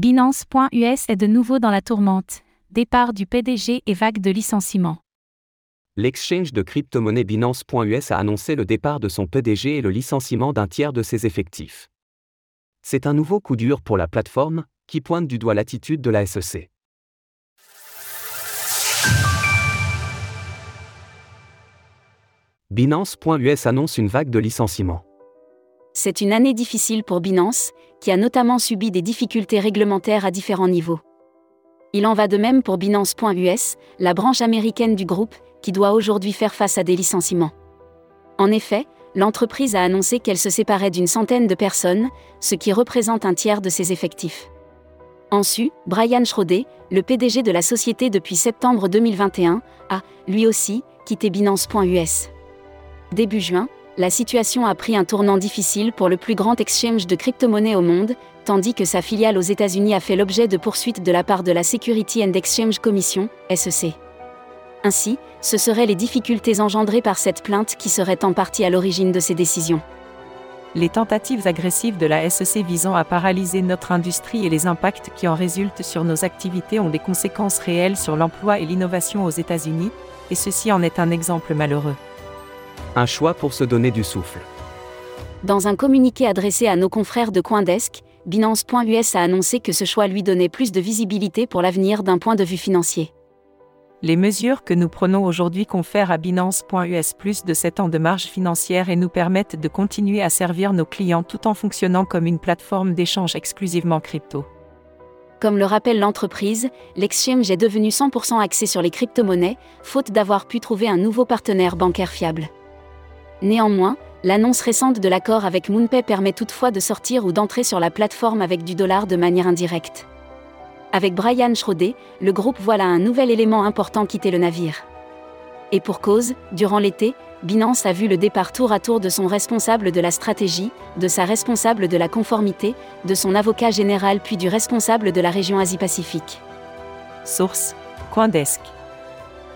Binance.us est de nouveau dans la tourmente. Départ du PDG et vague de licenciements. L'exchange de crypto-monnaie Binance.us a annoncé le départ de son PDG et le licenciement d'un tiers de ses effectifs. C'est un nouveau coup dur pour la plateforme, qui pointe du doigt l'attitude de la SEC. Binance.us annonce une vague de licenciements. C'est une année difficile pour Binance, qui a notamment subi des difficultés réglementaires à différents niveaux. Il en va de même pour Binance.us, la branche américaine du groupe, qui doit aujourd'hui faire face à des licenciements. En effet, l'entreprise a annoncé qu'elle se séparait d'une centaine de personnes, ce qui représente un tiers de ses effectifs. Ensuite, Brian Schroeder, le PDG de la société depuis septembre 2021, a, lui aussi, quitté Binance.us. Début juin, la situation a pris un tournant difficile pour le plus grand exchange de crypto-monnaies au monde, tandis que sa filiale aux États-Unis a fait l'objet de poursuites de la part de la Security and Exchange Commission, SEC. Ainsi, ce seraient les difficultés engendrées par cette plainte qui seraient en partie à l'origine de ces décisions. Les tentatives agressives de la SEC visant à paralyser notre industrie et les impacts qui en résultent sur nos activités ont des conséquences réelles sur l'emploi et l'innovation aux États-Unis, et ceci en est un exemple malheureux. Un choix pour se donner du souffle. Dans un communiqué adressé à nos confrères de Coindesk, Binance.us a annoncé que ce choix lui donnait plus de visibilité pour l'avenir d'un point de vue financier. Les mesures que nous prenons aujourd'hui confèrent à Binance.us plus de 7 ans de marge financière et nous permettent de continuer à servir nos clients tout en fonctionnant comme une plateforme d'échange exclusivement crypto. Comme le rappelle l'entreprise, l'exchange est devenu 100% axé sur les crypto-monnaies, faute d'avoir pu trouver un nouveau partenaire bancaire fiable. Néanmoins, l'annonce récente de l'accord avec MoonPay permet toutefois de sortir ou d'entrer sur la plateforme avec du dollar de manière indirecte. Avec Brian Schroeder, le groupe voit là un nouvel élément important quitter le navire. Et pour cause, durant l'été, Binance a vu le départ tour à tour de son responsable de la stratégie, de sa responsable de la conformité, de son avocat général puis du responsable de la région Asie-Pacifique. Source Coindesk.